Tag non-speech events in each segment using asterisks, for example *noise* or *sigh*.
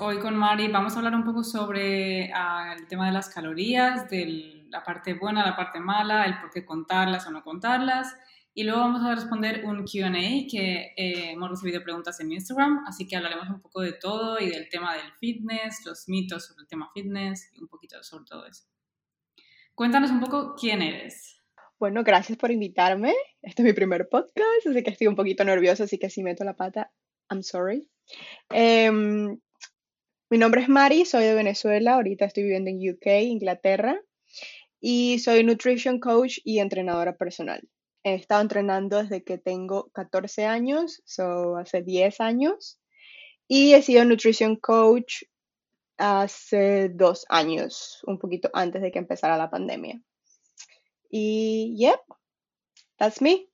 Hoy con Mari vamos a hablar un poco sobre ah, el tema de las calorías, de la parte buena, la parte mala, el por qué contarlas o no contarlas. Y luego vamos a responder un QA que eh, hemos recibido preguntas en Instagram, así que hablaremos un poco de todo y del tema del fitness, los mitos sobre el tema fitness y un poquito sobre todo eso. Cuéntanos un poco quién eres. Bueno, gracias por invitarme. Este es mi primer podcast, así que estoy un poquito nerviosa, así que si meto la pata, I'm sorry. Em, mi nombre es Mari, soy de Venezuela, ahorita estoy viviendo en UK, Inglaterra, y soy nutrition coach y entrenadora personal. He estado entrenando desde que tengo 14 años, so hace 10 años, y he sido nutrition coach hace dos años, un poquito antes de que empezara la pandemia. Y, yep, that's me.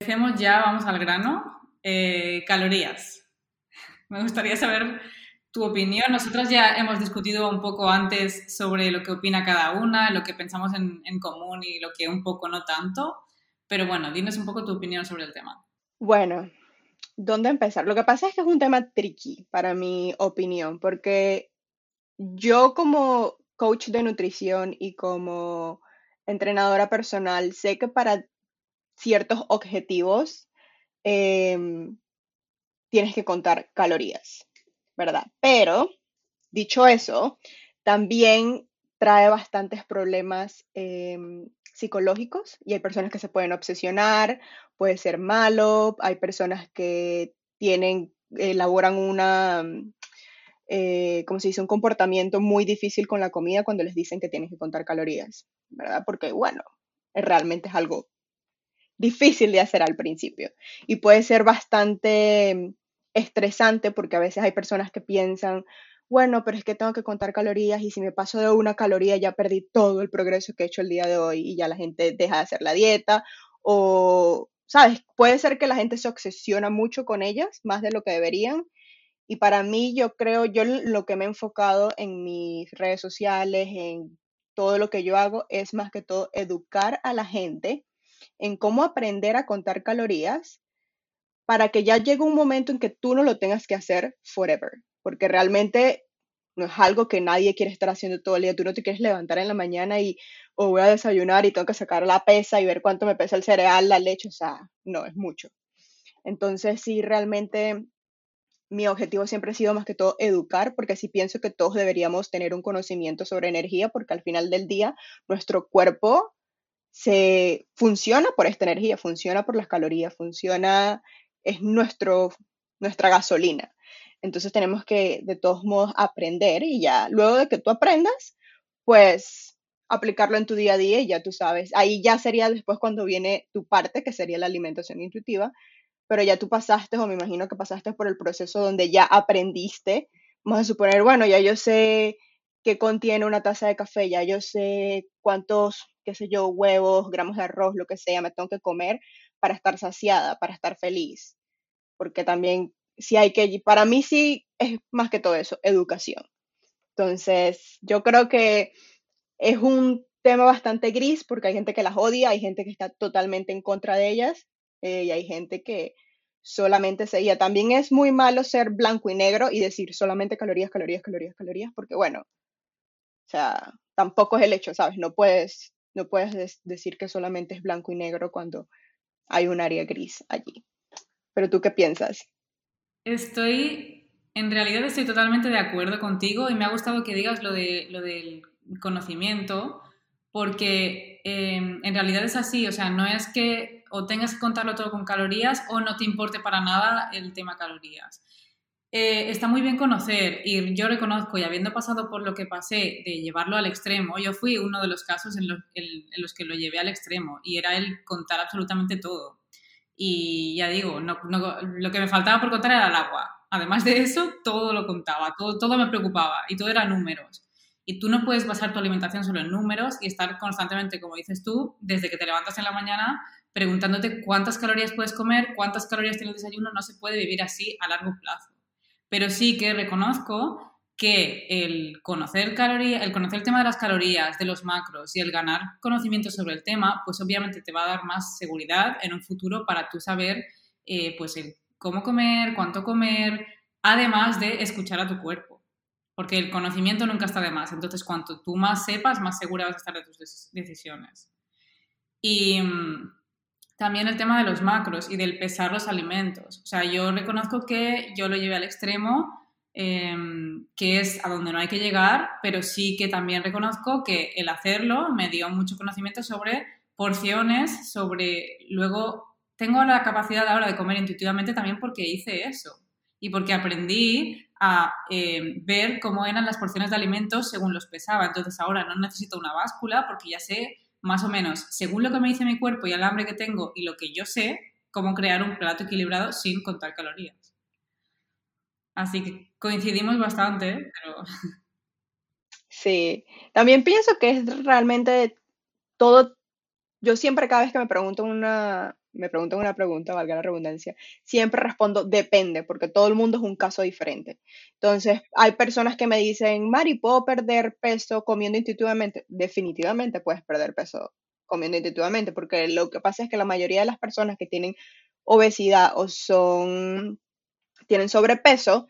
Empecemos ya, vamos al grano. Eh, calorías. *laughs* Me gustaría saber tu opinión. Nosotros ya hemos discutido un poco antes sobre lo que opina cada una, lo que pensamos en, en común y lo que un poco no tanto. Pero bueno, dinos un poco tu opinión sobre el tema. Bueno, ¿dónde empezar? Lo que pasa es que es un tema tricky para mi opinión, porque yo como coach de nutrición y como entrenadora personal, sé que para ciertos objetivos em, tienes que contar calorías, ¿verdad? Pero, dicho eso, también trae bastantes problemas em, psicológicos y hay personas que se pueden obsesionar, puede ser malo, hay personas que tienen, elaboran una, eh, como se dice, un comportamiento muy difícil con la comida cuando les dicen que tienen que contar calorías, ¿verdad? Porque, bueno, realmente es algo difícil de hacer al principio y puede ser bastante estresante porque a veces hay personas que piensan, bueno, pero es que tengo que contar calorías y si me paso de una caloría ya perdí todo el progreso que he hecho el día de hoy y ya la gente deja de hacer la dieta o, ¿sabes? Puede ser que la gente se obsesiona mucho con ellas, más de lo que deberían. Y para mí, yo creo, yo lo que me he enfocado en mis redes sociales, en todo lo que yo hago, es más que todo educar a la gente en cómo aprender a contar calorías para que ya llegue un momento en que tú no lo tengas que hacer forever porque realmente no es algo que nadie quiere estar haciendo todo el día. Tú no te quieres levantar en la mañana y o voy a desayunar y tengo que sacar la pesa y ver cuánto me pesa el cereal, la leche, o sea, no, es mucho. Entonces, sí, realmente mi objetivo siempre ha sido más que todo educar, porque sí pienso que todos deberíamos tener un conocimiento sobre energía, porque al final del día nuestro cuerpo se funciona por esta energía, funciona por las calorías, funciona, es nuestro, nuestra gasolina. Entonces tenemos que de todos modos aprender y ya luego de que tú aprendas, pues aplicarlo en tu día a día y ya tú sabes. Ahí ya sería después cuando viene tu parte, que sería la alimentación intuitiva, pero ya tú pasaste o me imagino que pasaste por el proceso donde ya aprendiste. Vamos a suponer, bueno, ya yo sé qué contiene una taza de café, ya yo sé cuántos, qué sé yo, huevos, gramos de arroz, lo que sea, me tengo que comer para estar saciada, para estar feliz. Porque también si hay que, para mí sí es más que todo eso, educación. Entonces, yo creo que es un tema bastante gris porque hay gente que las odia, hay gente que está totalmente en contra de ellas eh, y hay gente que solamente seguía. También es muy malo ser blanco y negro y decir solamente calorías, calorías, calorías, calorías, porque bueno, o sea, tampoco es el hecho, ¿sabes? No puedes, no puedes decir que solamente es blanco y negro cuando hay un área gris allí. Pero tú qué piensas? Estoy, en realidad estoy totalmente de acuerdo contigo y me ha gustado que digas lo, de, lo del conocimiento, porque em, en realidad es así, o sea, no es que o tengas que contarlo todo con calorías o no te importe para nada el tema calorías. Eh, está muy bien conocer y yo reconozco y habiendo pasado por lo que pasé de llevarlo al extremo, yo fui uno de los casos en los, en los que lo llevé al extremo y era el contar absolutamente todo y ya digo, no, lo que me faltaba por contar era el agua. Además de eso, todo lo contaba, todo, todo me preocupaba y todo era números. Y tú no puedes basar tu alimentación solo en números y estar constantemente, como dices tú, desde que te levantas en la mañana preguntándote cuántas calorías puedes comer, cuántas calorías tiene el desayuno, no se puede vivir así a largo plazo. Pero sí que reconozco que el conocer, caloría, el conocer el tema de las calorías, de los macros y el ganar conocimiento sobre el tema, pues obviamente te va a dar más seguridad en un futuro para tú saber eh, pues cómo comer, cuánto comer, además de escuchar a tu cuerpo. porque el conocimiento nunca está de más. Entonces, cuanto tú más sepas, más segura vas a estar de tus decisiones. Y mm, también el tema de los macros y del pesar los alimentos. O sea, yo reconozco que yo lo llevé al extremo, em, que es a donde no hay que llegar, pero sí que también reconozco que el hacerlo me dio mucho conocimiento sobre porciones, sobre luego tengo la capacidad ahora de comer intuitivamente también porque hice eso y porque aprendí a em, ver cómo eran las porciones de alimentos según los pesaba. Entonces ahora no necesito una báscula porque ya sé más o menos, según lo que me dice mi cuerpo y el hambre que tengo y lo que yo sé, cómo crear un plato equilibrado sin contar calorías. Así que coincidimos bastante, pero... *laughs* Sí, también pienso que es realmente todo, yo siempre cada vez que me pregunto una, me preguntan una pregunta, valga la redundancia, siempre respondo depende, porque todo el mundo es un caso diferente. Entonces, hay personas que me dicen, Mari, ¿puedo perder peso comiendo intuitivamente? Definitivamente puedes perder peso comiendo intuitivamente, porque lo que pasa es que la mayoría de las personas que tienen obesidad o son, tienen sobrepeso,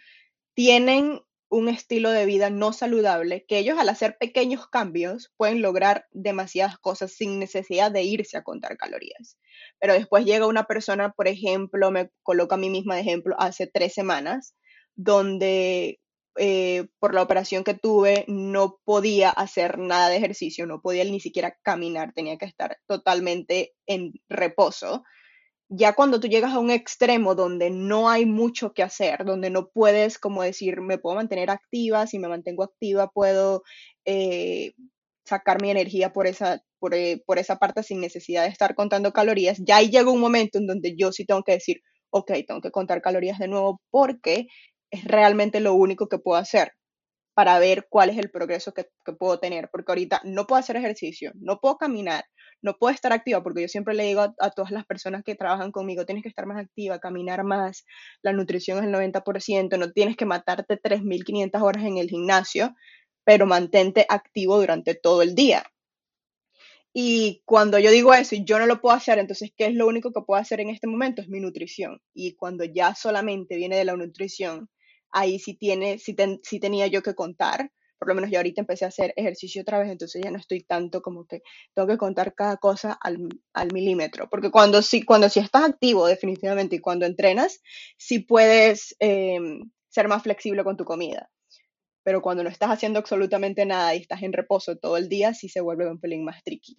tienen un estilo de vida no saludable, que ellos al hacer pequeños cambios pueden lograr demasiadas cosas sin necesidad de irse a contar calorías. Pero después llega una persona, por ejemplo, me coloco a mí misma de ejemplo, hace tres semanas, donde eh, por la operación que tuve no podía hacer nada de ejercicio, no podía ni siquiera caminar, tenía que estar totalmente en reposo ya cuando tú llegas a un extremo donde no hay mucho que hacer, donde no puedes, como decir, me puedo mantener activa, si me mantengo activa puedo eh, sacar mi energía por esa, por, eh, por, esa parte sin necesidad de estar contando calorías, ya ahí llega un momento en donde yo sí tengo que decir, ok, tengo que contar calorías de nuevo porque es realmente lo único que puedo hacer para ver cuál es el progreso que, puedo tener, porque ahorita no puedo hacer ejercicio, no puedo caminar, no puedo estar activa, porque yo siempre le digo a, todas las personas que trabajan conmigo, tienes que estar más activa, caminar más, la nutrición es el 90%, no tienes que matarte 3.500 horas en el gimnasio, pero mantente activo durante todo el día. Y cuando yo digo eso y yo no lo puedo hacer, entonces, ¿qué es lo único que puedo hacer en este momento? Es mi nutrición. Y cuando ya solamente viene de la nutrición, ahí sí, tiene, sí, tenía yo que contar. Por lo menos yo ahorita empecé a hacer ejercicio otra vez, entonces ya no estoy tanto como que tengo que contar cada cosa al, milímetro. Porque cuando sí, cuando estás activo, definitivamente, y cuando entrenas, sí puedes em, ser más flexible con tu comida. Pero cuando no estás haciendo absolutamente nada y estás en reposo todo el día, sí se vuelve un pelín más tricky.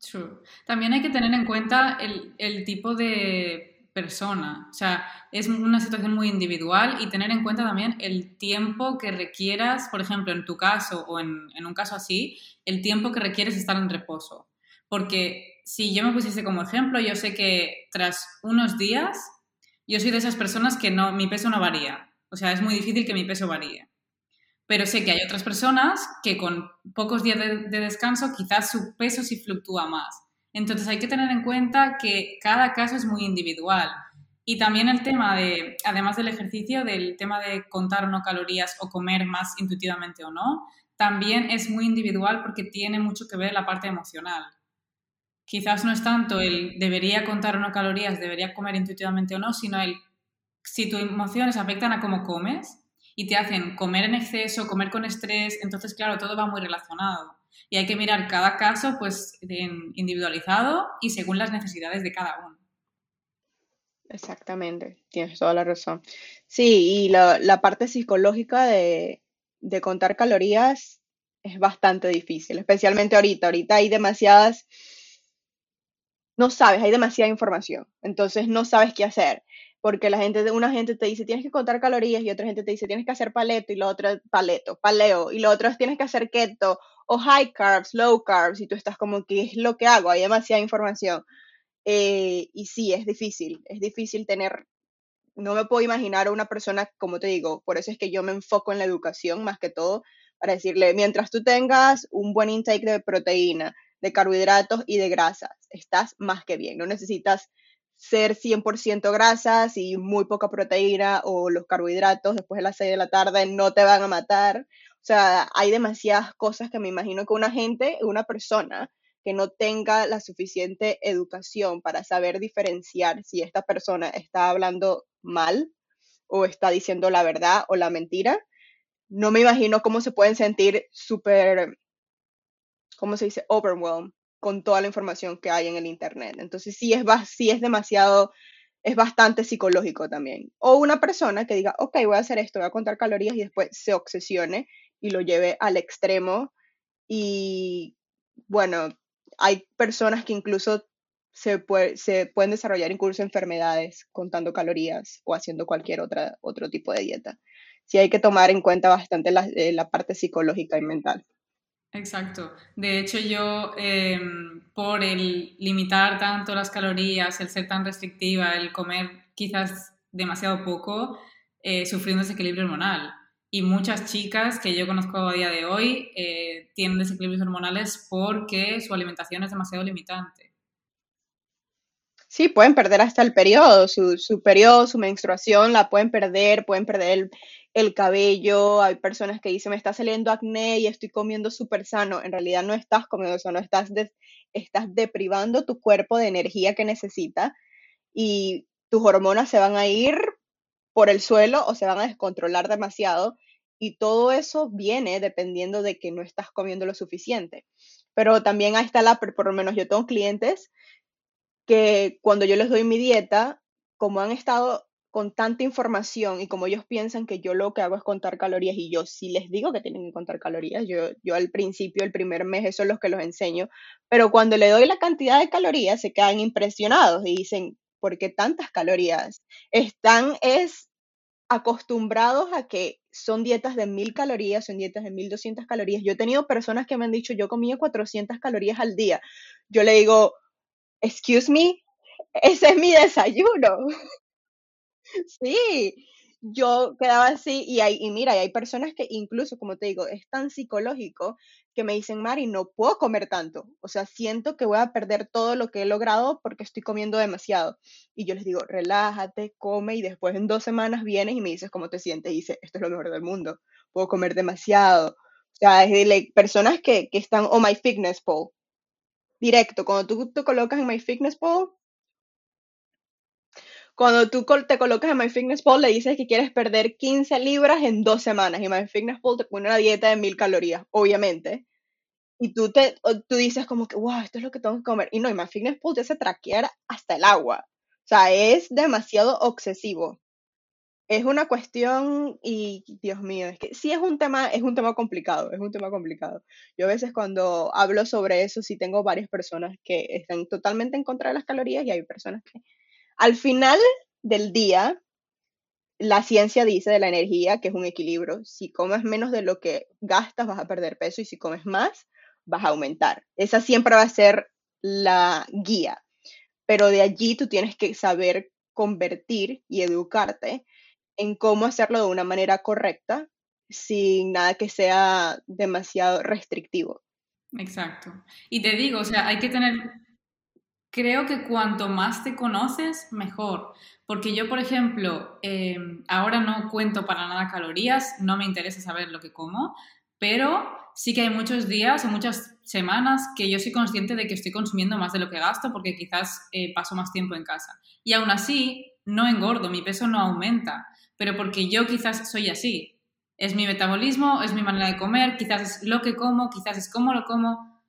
True. También hay que tener en cuenta el, el tipo de persona. O sea, es una situación muy individual y tener en cuenta también el tiempo que requieras, por ejemplo, en tu caso o en, un caso así, el tiempo que requieres estar en reposo. Porque si yo me pusiese como ejemplo, yo sé que tras unos días, yo soy de esas personas que no, mi peso no varía. O sea, es muy difícil que mi peso varíe. Pero sé que hay otras personas que con pocos días de, de descanso quizás su peso sí fluctúa más. Entonces hay que tener en cuenta que cada caso es muy individual. Y también el tema de, además del ejercicio, del tema de contar o no calorías o comer más intuitivamente o no, también es muy individual porque tiene mucho que ver la parte emocional. Quizás no es tanto el debería contar o no calorías, debería comer intuitivamente o no, sino el si tus emociones afectan a cómo comes y te hacen comer en exceso, comer con estrés, entonces claro, todo va muy relacionado y hay que mirar cada caso pues individualizado y según las necesidades de cada uno. Exactamente, tienes toda la razón. Sí, y la, parte psicológica de, de contar calorías es bastante difícil, especialmente ahorita. Ahorita hay demasiadas, no sabes, hay demasiada información, entonces no sabes qué hacer porque la gente, una gente te dice tienes que contar calorías y otra gente te dice tienes que hacer paleto y la otra paleto, paleo y lo otro es tienes que hacer keto o high carbs, low carbs y tú estás como ¿qué es lo que hago? Hay demasiada información eh, y sí, es difícil, es difícil tener, no me puedo imaginar a una persona, como te digo, por eso es que yo me enfoco en la educación más que todo, para decirle, mientras tú tengas un buen intake de proteína, de carbohidratos y de grasas, estás más que bien, no necesitas ser 100% grasas y muy poca proteína o los carbohidratos después de las 6 de la tarde no te van a matar. O sea, hay demasiadas cosas que me imagino que una gente, una persona que no tenga la suficiente educación para saber diferenciar si esta persona está hablando mal o está diciendo la verdad o la mentira, no me imagino cómo se pueden sentir súper, ¿cómo se dice? Overwhelmed con toda la información que hay en el Internet. Entonces sí es, sí es demasiado, es bastante psicológico también. O una persona que diga, ok, voy a hacer esto, voy a contar calorías y después se obsesione y lo lleve al extremo. Y bueno, hay personas que incluso se, se pueden desarrollar incluso enfermedades contando calorías o haciendo cualquier otra, otro tipo de dieta. Sí hay que tomar en cuenta bastante la, eh, parte psicológica y mental. Exacto. De hecho, yo, em, por el limitar tanto las calorías, el ser tan restrictiva, el comer quizás demasiado poco, eh, sufrí un desequilibrio hormonal. Y muchas chicas que yo conozco a día de hoy eh, tienen desequilibrios hormonales porque su alimentación es demasiado limitante. Sí, pueden perder hasta el periodo, su, su periodo, su menstruación, la pueden perder, pueden perder el, el cabello, hay personas que dicen me está saliendo acné y estoy comiendo súper sano, en realidad no estás comiendo sano, estás, estás deprivando tu cuerpo de energía que necesita y tus hormonas se van a ir por el suelo o se van a descontrolar demasiado y todo eso viene dependiendo de que no estás comiendo lo suficiente. Pero también ahí está la, por lo menos yo tengo clientes que cuando yo les doy mi dieta, como han estado con tanta información y como ellos piensan que yo lo que hago es contar calorías y yo sí les digo que tienen que contar calorías, yo, yo al principio, el primer mes, eso es lo que los enseño, pero cuando le doy la cantidad de calorías se quedan impresionados y dicen, ¿por qué tantas calorías? Están es acostumbrados a que son dietas de mil calorías, son dietas de mil doscientas calorías. Yo he tenido personas que me han dicho, yo comía 400 calorías al día. Yo le digo, excuse me, ese es mi desayuno. *laughs* Sí, yo quedaba así y, hay, y mira, hay personas que incluso, como te digo, es tan psicológico que me dicen, Mari, no puedo comer tanto. O sea, siento que voy a perder todo lo que he logrado porque estoy comiendo demasiado. Y yo les digo, relájate, come y después en dos semanas vienes y me dices cómo te sientes y dices, esto es lo mejor del mundo, puedo comer demasiado. O sea, es de personas que, que están, oh, My Fitness Pal, directo, cuando tú te colocas en My Fitness Pal, cuando tú te colocas en MyFitnessPal, le dices que quieres perder 15 libras en dos semanas y MyFitnessPal te pone una dieta de mil calorías, obviamente. Y tú, te, tú dices como que, wow, esto es lo que tengo que comer. Y no, y MyFitnessPal te hace traquear hasta el agua. O sea, es demasiado obsesivo. Es una cuestión y, Dios mío, es que sí es un tema, es un tema complicado, es un tema complicado. Yo a veces cuando hablo sobre eso, sí tengo varias personas que están totalmente en contra de las calorías y hay personas que al final del día, la ciencia dice de la energía que es un equilibrio. Si comes menos de lo que gastas, vas a perder peso y si comes más, vas a aumentar. Esa siempre va a ser la guía. Pero de allí tú tienes que saber convertir y educarte en cómo hacerlo de una manera correcta sin nada que sea demasiado restrictivo. Exacto. Y te digo, o sea, hay que tener creo que cuanto más te conoces, mejor. Porque yo, por ejemplo, em, ahora no cuento para nada calorías, no me interesa saber lo que como, pero sí que hay muchos días o muchas semanas que yo soy consciente de que estoy consumiendo más de lo que gasto porque quizás eh, paso más tiempo en casa. Y aún así, no engordo, mi peso no aumenta, pero porque yo quizás soy así. Es mi metabolismo, es mi manera de comer, quizás es lo que como, quizás es cómo lo como,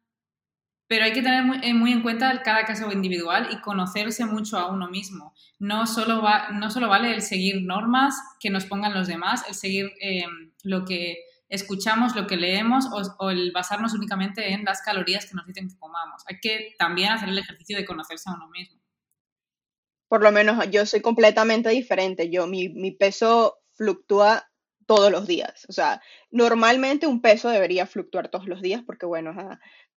pero hay que tener eh, muy, en cuenta cada caso individual y conocerse mucho a uno mismo. No solo, va, no solo vale el seguir normas que nos pongan los demás, el seguir eh, lo que escuchamos, lo que leemos o, el basarnos únicamente en las calorías que nos dicen que comamos. Hay que también hacer el ejercicio de conocerse a uno mismo. Por lo menos yo soy completamente diferente. Yo, mi, mi peso fluctúa todos los días. O sea, normalmente un peso debería fluctuar todos los días porque, bueno,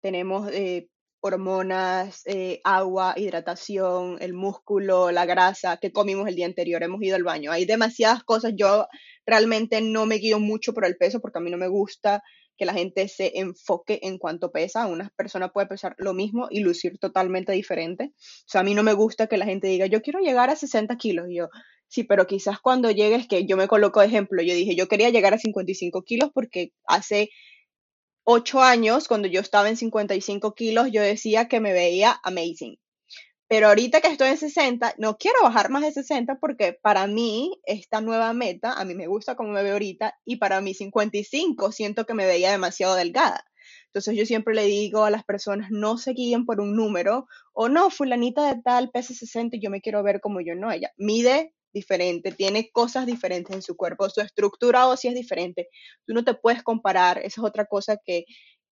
tenemos eh, hormonas, eh, agua, hidratación, el músculo, la grasa que comimos el día anterior, hemos ido al baño. Hay demasiadas cosas. Yo realmente no me guío mucho por el peso porque a mí no me gusta que la gente se enfoque en cuánto pesa. Una persona puede pesar lo mismo y lucir totalmente diferente. O sea, a mí no me gusta que la gente diga, yo quiero llegar a 60 kilos. Y yo, sí, pero quizás cuando llegues, que yo me coloco de ejemplo, yo dije, yo quería llegar a 55 kilos porque hace ocho años, cuando yo estaba en 55 kilos, yo decía que me veía amazing. pero ahorita que estoy en 60, no quiero bajar más de 60 porque para mí esta nueva meta, a mí me gusta como me veo ahorita y para mí 55 siento que me veía demasiado delgada. Entonces yo siempre le digo a las personas, no se guíen por un número o no, fulanita de tal pesa 60 y yo me quiero ver como yo, no, ella mide diferente, tiene cosas diferentes en su cuerpo, su estructura ósea es diferente. Tú no te puedes comparar, esa es otra cosa que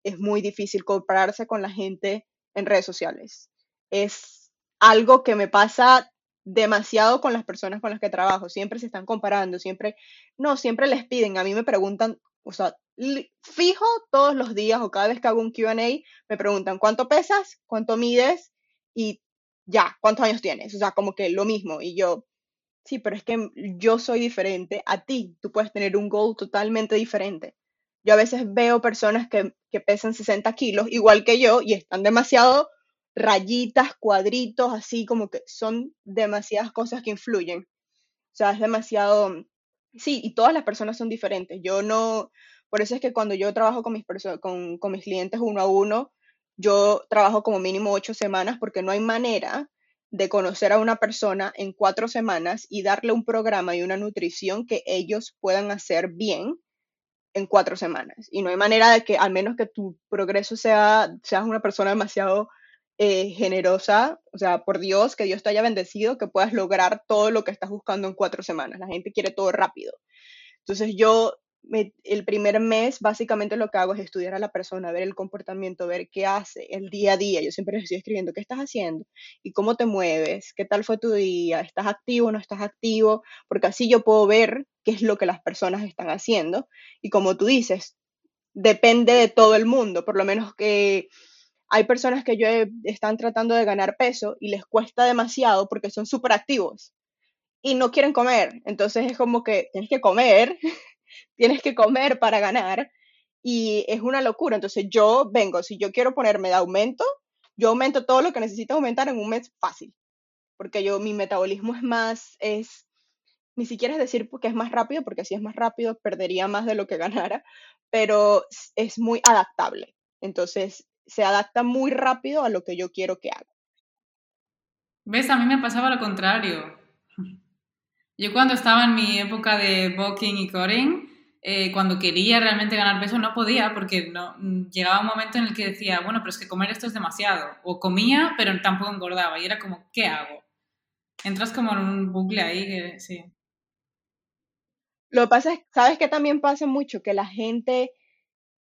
es muy difícil, compararse con la gente en redes sociales. Es algo que me pasa demasiado con las personas con las que trabajo, siempre se están comparando, siempre, no, siempre les piden, a mí me preguntan, o sea, fijo todos los días o cada vez que hago un QA, me preguntan cuánto pesas, cuánto mides y ya, cuántos años tienes, o sea, como que lo mismo, y yo, Sí, pero es que yo soy diferente a ti. Tú puedes tener un goal totalmente diferente. Yo a veces veo personas que, que pesan 60 kilos, igual que yo, y están demasiado rayitas, cuadritos, así como que son demasiadas cosas que influyen. O sea, es demasiado... Sí, y todas las personas son diferentes. Yo no... Por eso es que cuando yo trabajo con mis, con, con mis clientes uno a uno, yo trabajo como mínimo ocho semanas porque no hay manera de conocer a una persona en cuatro semanas y darle un programa y una nutrición que ellos puedan hacer bien en cuatro semanas. Y no hay manera de que, al menos que tu progreso sea, seas una persona demasiado eh, generosa, o sea, por Dios, que Dios te haya bendecido, que puedas lograr todo lo que estás buscando en cuatro semanas. La gente quiere todo rápido. Entonces yo el primer mes básicamente lo que hago es estudiar a la persona, ver el comportamiento, ver qué hace, el día a día. Yo siempre les estoy escribiendo qué estás haciendo y cómo te mueves, qué tal fue tu día, estás activo no estás activo, porque así yo puedo ver qué es lo que las personas están haciendo. Y como tú dices, depende de todo el mundo, por lo menos que hay personas que yo están tratando de ganar peso y les cuesta demasiado porque son súper activos y no quieren comer. Entonces es como que tienes que comer tienes que comer para ganar y es una locura. Entonces yo vengo, si yo quiero ponerme de aumento, yo aumento todo lo que necesito aumentar en un mes fácil, porque yo mi metabolismo es más, es, ni siquiera es decir que es más rápido, porque si es más rápido perdería más de lo que *laughs* ganara, pero es muy adaptable. Entonces se adapta muy rápido a lo que yo quiero que haga. ¿Ves? A mí me pasaba lo contrario. Yo cuando estaba en mi época de booking y coding, eh, cuando quería realmente ganar peso no podía porque no, llegaba un momento en el que decía, bueno, pero es que comer esto es demasiado. O comía, pero tampoco engordaba. Y era como, ¿qué hago? Entras como en un bucle ahí que sí. Lo que pasa es, ¿sabes qué también pasa mucho? Que la gente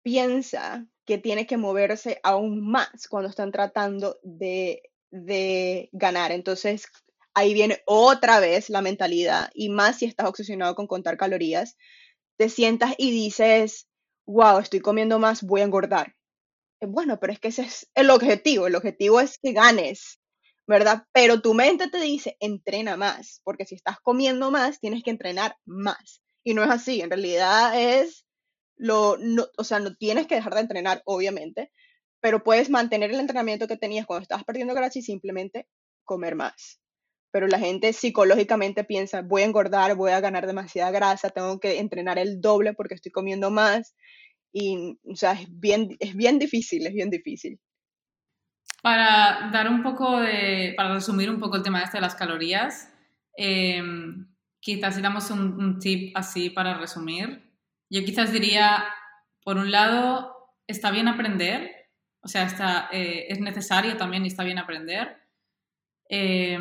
piensa que tiene que moverse aún más cuando están tratando de, de ganar. Entonces, ahí viene otra vez la mentalidad, y más si estás obsesionado con contar calorías, te sientas y dices, wow, estoy comiendo más, voy a engordar. Eh, bueno, pero es que ese es el objetivo, el objetivo es que ganes, ¿verdad? Pero tu mente te dice, entrena más, porque si estás comiendo más, tienes que entrenar más. Y no es así, en realidad es lo, no, o sea, no tienes que dejar de entrenar, obviamente, pero puedes mantener el entrenamiento que tenías cuando estabas perdiendo grasa y simplemente comer más pero la gente psicológicamente piensa, voy a engordar, voy a ganar demasiada grasa, tengo que entrenar el doble porque estoy comiendo más. Y, o sea, es bien, es bien difícil, es bien difícil. Para dar un poco de, para resumir un poco el tema este de las calorías, eh, quizás si damos un, tip así para resumir, yo quizás diría, por un lado, está bien aprender, o sea, está, eh, es necesario también y está bien aprender. Eh,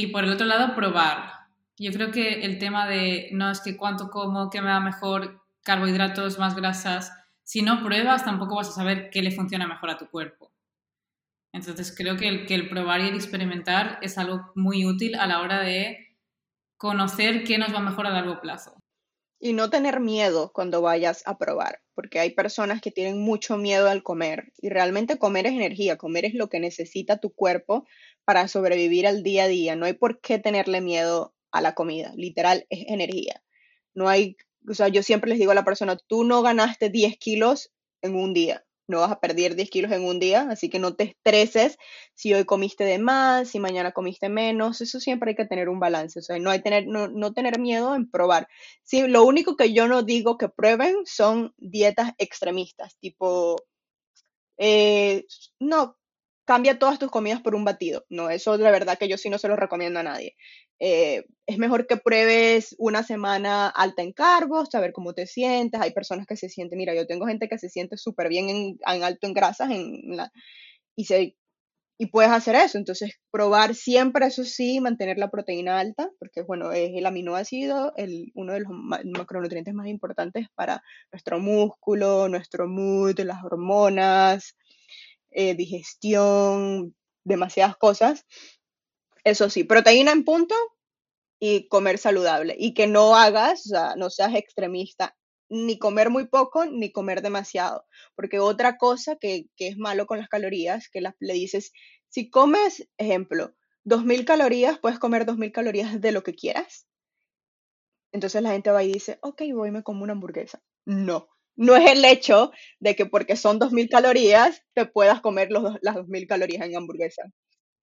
y por el otro lado, probar. Yo creo que el tema de no es que cuánto como, qué me da mejor, carbohidratos, más grasas, si no pruebas tampoco vas a saber qué le funciona mejor a tu cuerpo. Entonces creo que el, que el probar y el experimentar es algo muy útil a la hora de conocer qué nos va mejor a largo plazo. Y no tener miedo cuando vayas a probar, porque hay personas que tienen mucho miedo al comer y realmente comer es energía, comer es lo que necesita tu cuerpo para sobrevivir al día a día. No hay por qué tenerle miedo a la comida, literal es energía. No hay, o sea, yo siempre les digo a la persona, tú no ganaste 10 kilos en un día, no vas a perder 10 kilos en un día, así que no te estreses si hoy comiste de más, si mañana comiste menos, eso siempre hay que tener un balance, o sea, no, hay tener, no, tener miedo en probar. Sí, lo único que yo no digo que prueben son dietas extremistas, tipo, eh, no, cambia todas tus comidas por un batido. No, eso de verdad que yo sí no se lo recomiendo a nadie. Eh, es mejor que pruebes una semana alta en carbos, saber cómo te sientes. Hay personas que se sienten, mira, yo tengo gente que se siente súper bien en, alto en grasas en la, y, se, y puedes hacer eso. Entonces, probar siempre, eso sí, mantener la proteína alta, porque bueno, es el aminoácido, el, uno de los macronutrientes más importantes para nuestro músculo, nuestro mood, las hormonas, eh, digestión, demasiadas cosas. Eso sí, proteína en punto y comer saludable. Y que no hagas, o sea, no seas extremista, ni comer muy poco, ni comer demasiado. Porque otra cosa que, es malo con las calorías, que le dices, si comes, ejemplo, 2.000 calorías, puedes comer 2.000 calorías de lo que quieras. Entonces la gente va y dice, ok, voy me como una hamburguesa. No, no es el hecho de que porque son 2.000 calorías te puedas comer los, las 2.000 calorías en hamburguesa.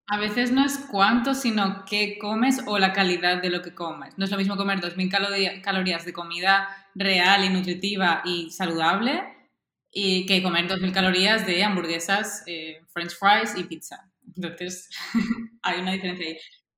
A veces no es cuánto, sino qué comes o la calidad de lo que comes. No es lo mismo comer 2.000 calorías de comida real y nutritiva y saludable y que comer 2.000 calorías de hamburguesas, eh, french fries y pizza. Entonces, *laughs* hay una diferencia ahí.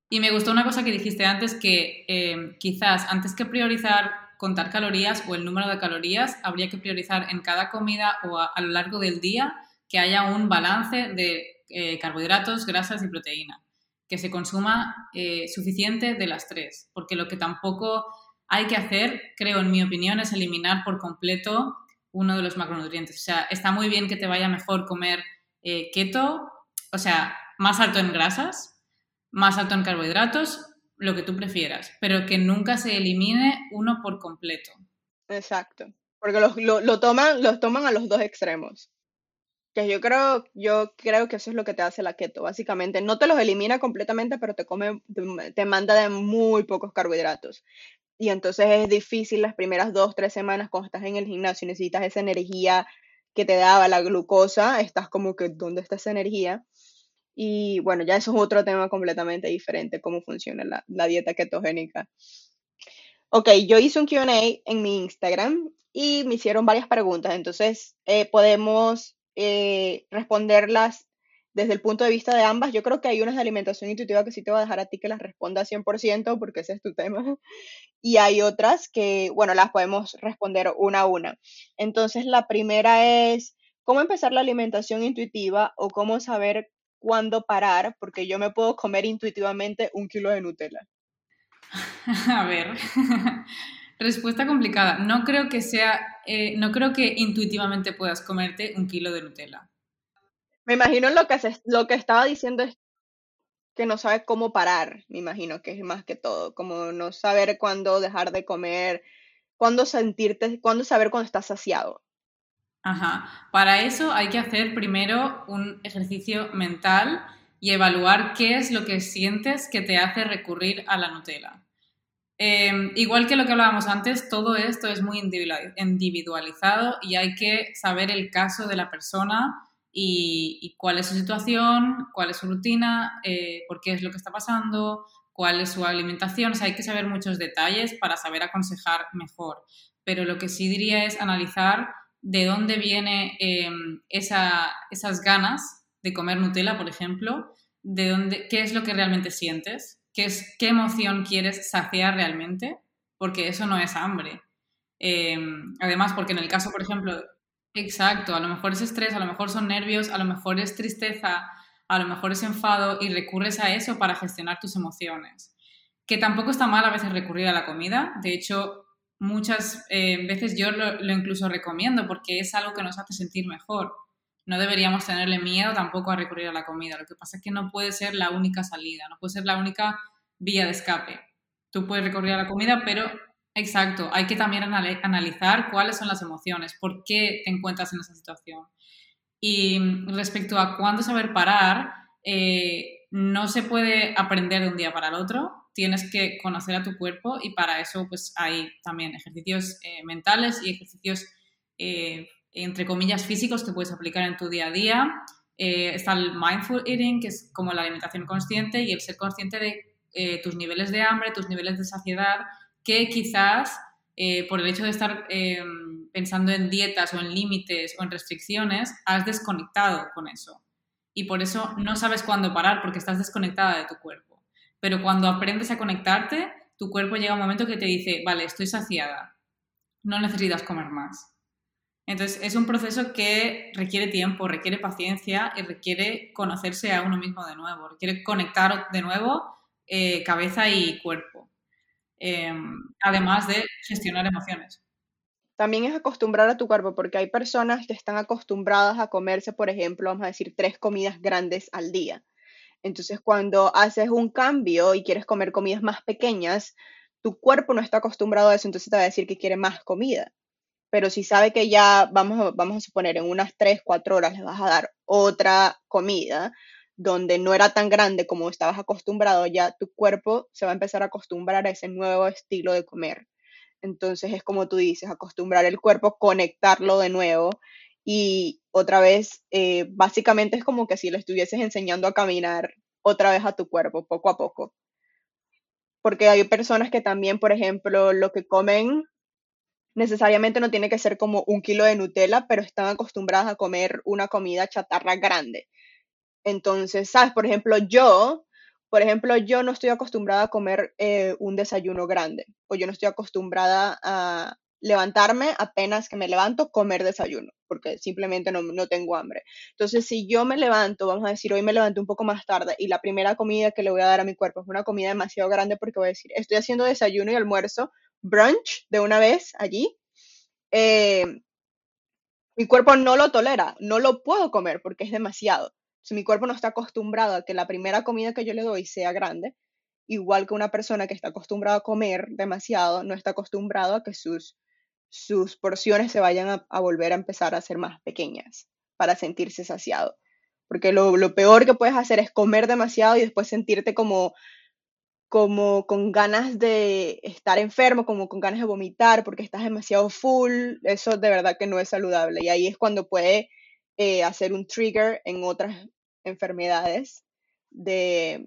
Y me gustó una cosa que dijiste antes, que eh, quizás antes que priorizar contar calorías o el número de calorías, habría que priorizar en cada comida o a, lo largo del día que haya un balance de eh, carbohidratos, grasas y proteína, que se consuma eh, suficiente de las tres, porque lo que tampoco hay que hacer, creo en mi opinión, es eliminar por completo uno de los macronutrientes. O sea, está muy bien que te vaya mejor comer eh, keto, o sea, más alto en grasas, más alto en carbohidratos, lo que tú prefieras, pero que nunca se elimine uno por completo. Exacto, porque los, lo, toman, toman a los dos extremos. Que yo creo, yo creo que eso es lo que te hace la keto, básicamente. No te los elimina completamente, pero te come, te, manda de muy pocos carbohidratos. Y entonces es difícil las primeras dos, tres semanas cuando estás en el gimnasio y necesitas esa energía que te daba la glucosa, estás como que, ¿dónde está esa energía? Y bueno, ya eso es otro tema completamente diferente, cómo funciona la, dieta ketogénica. Ok, yo hice un QA en mi Instagram y me hicieron varias preguntas, entonces eh, podemos eh, responderlas desde el punto de vista de ambas. Yo creo que hay unas de alimentación intuitiva que sí te voy a dejar a ti que las responda 100% porque ese es tu tema. *laughs* Y hay otras que, bueno, las podemos responder una a una. Entonces, la primera es, ¿cómo empezar la alimentación intuitiva o cómo saber cuándo parar, porque yo me puedo comer intuitivamente un kilo de Nutella. *laughs* A ver, *laughs* respuesta complicada. No creo que sea, eh, no creo que intuitivamente puedas comerte un kilo de Nutella. Me imagino lo que, lo que estaba diciendo es que no sabe cómo parar, me imagino que es más que todo, como no saber cuándo dejar de comer, cuándo sentirte, cuándo saber cuándo estás saciado. Ajá. Para eso hay que hacer primero un ejercicio mental y evaluar qué es lo que sientes que te hace recurrir a la Nutella. Em, igual que lo que hablábamos antes, todo esto es muy individualizado y hay que saber el caso de la persona y, cuál es su situación, cuál es su rutina, eh, por qué es lo que está pasando, cuál es su alimentación. O hay que saber muchos detalles para saber aconsejar mejor. Pero lo que sí diría es analizar de dónde viene em, esas ganas de comer Nutella, por ejemplo, de dónde, qué es lo que realmente sientes, qué, es, qué emoción quieres saciar realmente, porque eso no es hambre. Em, además, porque en el caso, por ejemplo, exacto, a lo mejor es estrés, a lo mejor son nervios, a lo mejor es tristeza, a lo mejor es enfado y recurres a eso para gestionar tus emociones. Que tampoco está mal a veces recurrir a la comida, de hecho, muchas eh, veces yo lo, incluso recomiendo porque es algo que nos hace sentir mejor. No deberíamos tenerle miedo tampoco a recurrir a la comida. Lo que pasa es que no puede ser la única salida, no puede ser la única vía de escape. Tú puedes recurrir a la comida, pero exacto, hay que también analizar cuáles son las emociones, por qué te encuentras en esa situación. Y respecto a cuándo saber parar, eh, no se puede aprender de un día para el otro, tienes que conocer a tu cuerpo y para eso pues hay también ejercicios eh, mentales y ejercicios eh, entre comillas físicos que puedes aplicar en tu día a día. Eh, está el mindful eating, que es como la alimentación consciente y el ser consciente de tus niveles de hambre, tus niveles de saciedad, que quizás por el hecho de estar pensando en dietas o en límites o en restricciones, has desconectado con eso y por eso no sabes cuándo parar porque estás desconectada de tu cuerpo. Pero cuando aprendes a conectarte, tu cuerpo llega un momento que te dice, vale, estoy saciada, no necesitas comer más. Entonces es un proceso que requiere tiempo, requiere paciencia y requiere conocerse a uno mismo de nuevo, requiere conectar de nuevo eh, cabeza y cuerpo, em, además de gestionar emociones. También es acostumbrar a tu cuerpo, porque hay personas que están acostumbradas a comerse, por ejemplo, vamos a decir, tres comidas grandes al día. Entonces, cuando haces un cambio y quieres comer comidas más pequeñas, tu cuerpo no está acostumbrado a eso, entonces te va a decir que quiere más comida. Pero si sabe que ya, vamos a, vamos a suponer, en unas 3, 4 horas le vas a dar otra comida, donde no era tan grande como estabas acostumbrado, ya tu cuerpo se va a empezar a acostumbrar a ese nuevo estilo de comer. Entonces es como tú dices, acostumbrar el cuerpo, conectarlo de nuevo y otra vez, eh, básicamente es como que si le estuvieses enseñando a caminar otra vez a tu cuerpo, poco a poco. Porque hay personas que también, por ejemplo, lo que comen necesariamente no tiene que ser como un kilo de Nutella, pero están acostumbradas a comer una comida chatarra grande. Entonces, ¿sabes? Por ejemplo, yo por ejemplo, yo no estoy acostumbrada a comer eh, un desayuno grande, o yo no estoy acostumbrada a levantarme apenas que me levanto, comer desayuno, porque simplemente no, no, tengo hambre. Entonces, si yo me levanto, vamos a decir, hoy me levanto un poco más tarde y la primera comida que le voy a dar a mi cuerpo es una comida demasiado grande porque voy a decir, estoy haciendo desayuno y almuerzo, brunch de una vez allí, eh, mi cuerpo no lo tolera, no lo puedo comer porque es demasiado. Si mi cuerpo no está acostumbrado a que la primera comida que yo le doy sea grande, igual que una persona que está acostumbrada a comer demasiado, no está acostumbrado a que sus, sus porciones se vayan a, volver a empezar a ser más pequeñas para sentirse saciado. Porque lo, lo, peor que puedes hacer es comer demasiado y después sentirte como, como con ganas de estar enfermo, como con ganas de vomitar porque estás demasiado full. Eso de verdad que no es saludable. Y ahí es cuando puede eh, hacer un trigger en otras enfermedades de,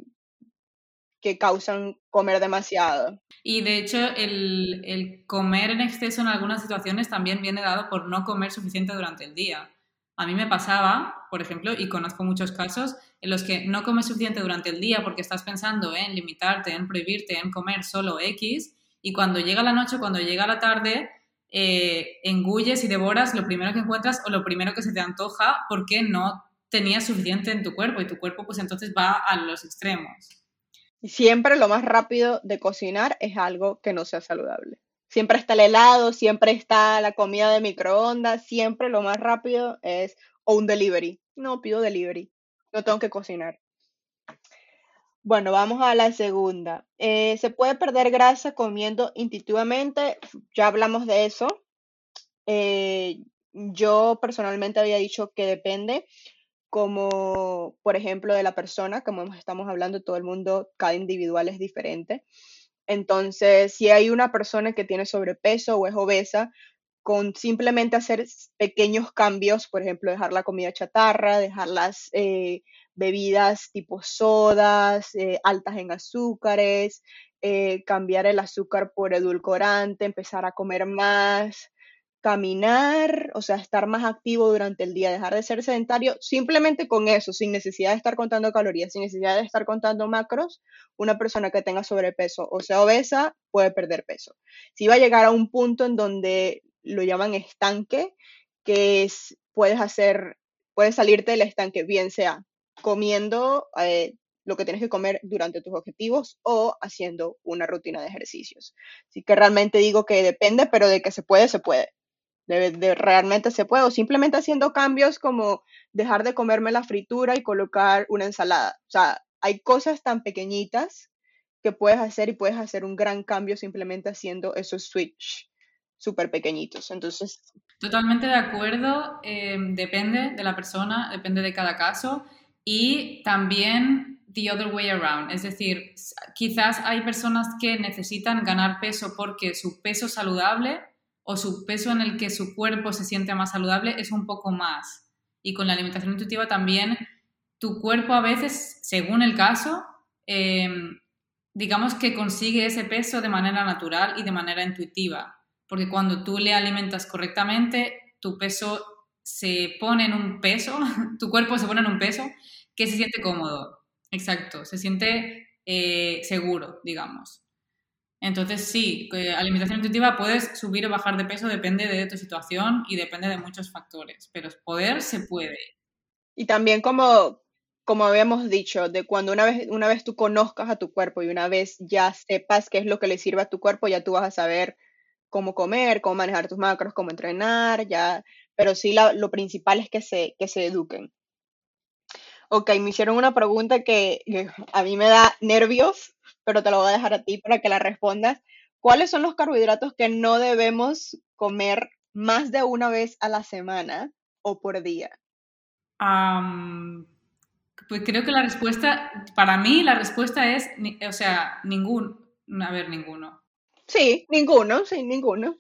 que causan comer demasiado. Y de hecho, el, el, comer en exceso en algunas situaciones también viene dado por no comer suficiente durante el día. A mí me pasaba, por ejemplo, y conozco muchos casos en los que no comes suficiente durante el día porque estás pensando en limitarte, en prohibirte, en comer solo X, y cuando llega la noche, cuando llega la tarde, eh, engulles y devoras lo primero que encuentras o lo primero que se te antoja porque no tenías suficiente en tu cuerpo y tu cuerpo pues entonces va a los extremos. Y siempre lo más rápido de cocinar es algo que no sea saludable. Siempre está el helado, siempre está la comida de microondas, siempre lo más rápido es o un delivery. No pido delivery, no tengo que cocinar. Bueno, vamos a la segunda. Eh, ¿Se puede perder grasa comiendo intuitivamente? Ya hablamos de eso. Eh, yo personalmente había dicho que depende, como por ejemplo de la persona, como estamos hablando, todo el mundo, cada individual es diferente. Entonces, si hay una persona que tiene sobrepeso o es obesa, con simplemente hacer pequeños cambios, por ejemplo, dejar la comida chatarra, dejar las eh, bebidas tipo sodas, eh, altas en azúcares, eh, cambiar el azúcar por edulcorante, empezar a comer más, caminar, o sea, estar más activo durante el día, dejar de ser sedentario, simplemente con eso, sin necesidad de estar contando calorías, sin necesidad de estar contando macros, una persona que tenga sobrepeso o sea obesa puede perder peso. Si va a llegar a un punto en donde lo llaman estanque, que es, puedes hacer, puedes salirte del estanque, bien sea comiendo eh, lo que tienes que comer durante tus objetivos o haciendo una rutina de ejercicios. Así que realmente digo que depende, pero de que se puede, se puede. De, realmente se puede, o simplemente haciendo cambios como dejar de comerme la fritura y colocar una ensalada. O sea, hay cosas tan pequeñitas que puedes hacer y puedes hacer un gran cambio simplemente haciendo esos switch súper pequeñitos. Entonces... Totalmente de acuerdo, eh, depende de la persona, depende de cada caso y también the other way around, es decir, quizás hay personas que necesitan ganar peso porque su peso saludable o su peso en el que su cuerpo se siente más saludable es un poco más. Y con la alimentación intuitiva también, tu cuerpo a veces, según el caso, eh, digamos que consigue ese peso de manera natural y de manera intuitiva porque cuando tú le alimentas correctamente, tu peso se pone en un peso, *laughs* tu cuerpo se pone en un peso que se siente cómodo. Exacto, se siente eh, seguro, digamos. Entonces, sí, alimentación intuitiva puedes subir o bajar de peso, depende de tu situación y depende de muchos factores, pero poder se puede. Y también como, como habíamos dicho, de cuando una vez, una vez tú conozcas a tu cuerpo y una vez ya sepas qué es lo que le sirve a tu cuerpo, ya tú vas a saber cómo comer, cómo manejar tus macros, cómo entrenar, ya, pero sí lo principal es que se, que se eduquen. Ok, me hicieron una pregunta que, a mí me da nervios, pero te lo voy a dejar a ti para que la respondas. ¿Cuáles son los carbohidratos que no debemos comer más de una vez a la semana o por día? pues creo que la respuesta, para mí la respuesta es, o sea, ningún, a ver, ninguno. Sí, ninguno, sí, ninguno.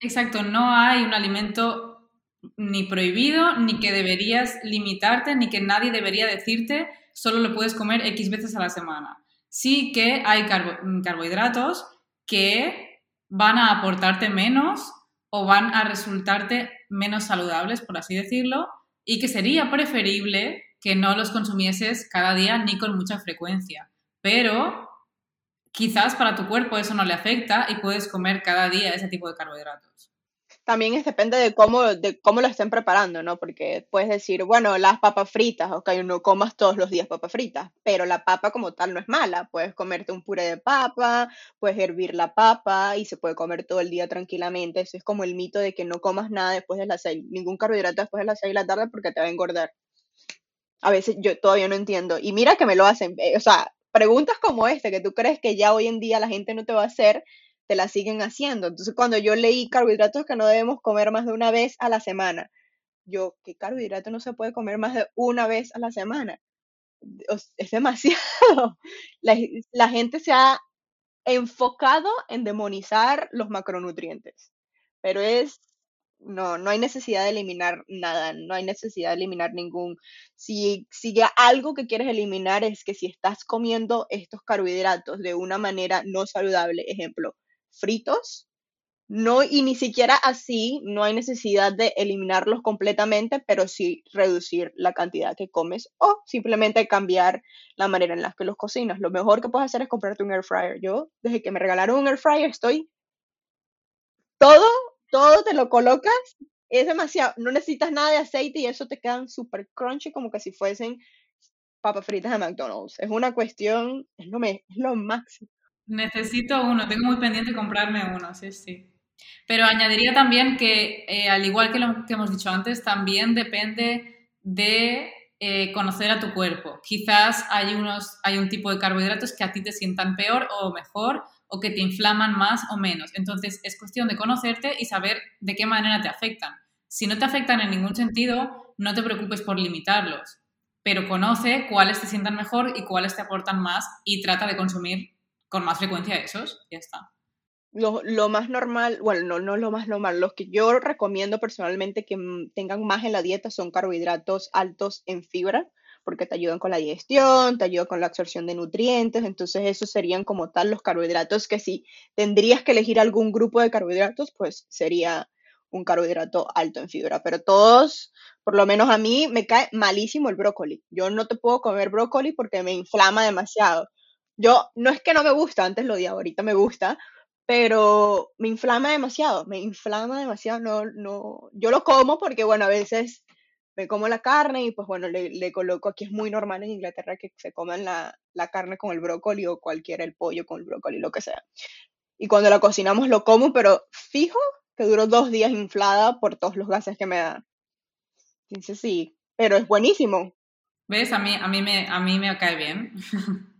Exacto, no hay un alimento ni prohibido, ni que deberías limitarte, ni que nadie debería decirte solo lo puedes comer X veces a la semana. Sí que hay carbohidratos que van a aportarte menos o van a resultarte menos saludables, por así decirlo, y que sería preferible que no los consumieses cada día ni con mucha frecuencia. Pero quizás para tu cuerpo eso no le afecta y puedes comer cada día ese tipo de carbohidratos también es, depende de cómo, de cómo lo estén preparando, ¿no? Porque puedes decir, bueno, las papas fritas, ok, no comas todos los días papas fritas, pero la papa como tal no es mala. Puedes comerte un puré de papa, puedes hervir la papa y se puede comer todo el día tranquilamente. Eso es como el mito de que no comas nada después de las seis, ningún carbohidrato después de las seis de la tarde porque te va a engordar. A veces yo todavía no entiendo. Y mira que me lo hacen, eh, o sea, preguntas como esta que tú crees que ya hoy en día la gente no te va a hacer, te la siguen haciendo. Entonces, cuando yo leí carbohidratos que no debemos comer más de una vez a la semana, yo, ¿qué carbohidrato no se puede comer más de una vez a la semana? Es demasiado. *laughs* La, gente se ha enfocado en demonizar los macronutrientes, pero es no, no hay necesidad de eliminar nada, no hay necesidad de eliminar ningún. Si, si algo que quieres eliminar es que si estás comiendo estos carbohidratos de una manera no saludable, ejemplo, fritos. No, y ni siquiera así, no hay necesidad de eliminarlos completamente, pero sí reducir la cantidad que comes o simplemente cambiar la manera en la que los cocinas. Lo mejor que puedes hacer es comprarte un air fryer. Yo, desde que me regalaron un air fryer, estoy todo, todo te lo colocas, es demasiado, no necesitas nada de aceite y eso te quedan súper crunchy como que si fuesen papas fritas de McDonald's. Es una cuestión, es lo, es lo máximo. Necesito uno, tengo muy pendiente comprarme uno, sí, sí. Pero añadiría también que, eh, al igual que lo que hemos dicho antes, también depende de eh, conocer a tu cuerpo. Quizás hay, unos, hay un tipo de carbohidratos que a ti te sientan peor o mejor o que te inflaman más o menos. Entonces es cuestión de conocerte y saber de qué manera te afectan. Si no te afectan en ningún sentido, no te preocupes por limitarlos, pero conoce cuáles te sientan mejor y cuáles te aportan más y trata de consumir con más frecuencia esos, ya está. Lo, lo, más normal, bueno, no, no lo más normal, los que yo recomiendo personalmente que tengan más en la dieta son carbohidratos altos en fibra, porque te ayudan con la digestión, te ayudan con la absorción de nutrientes, entonces esos serían como tal los carbohidratos que si tendrías que elegir algún grupo de carbohidratos, pues sería un carbohidrato alto en fibra, pero todos, por lo menos a mí, me cae malísimo el brócoli. Yo no te puedo comer brócoli porque me inflama demasiado. Yo, no es que no me gusta, antes lo odiaba, ahorita me gusta, pero me inflama demasiado, me inflama demasiado, no, no, yo lo como porque, bueno, a veces me como la carne y pues bueno, le, coloco, aquí es muy normal en Inglaterra que se coman la, la, carne con el brócoli o cualquiera, el pollo con el brócoli, lo que sea. Y cuando la cocinamos lo como, pero fijo que duró dos días inflada por todos los gases que me da. Entonces sí, pero es buenísimo. ¿Ves? A mí, a mí, me, a mí me cae bien. *laughs*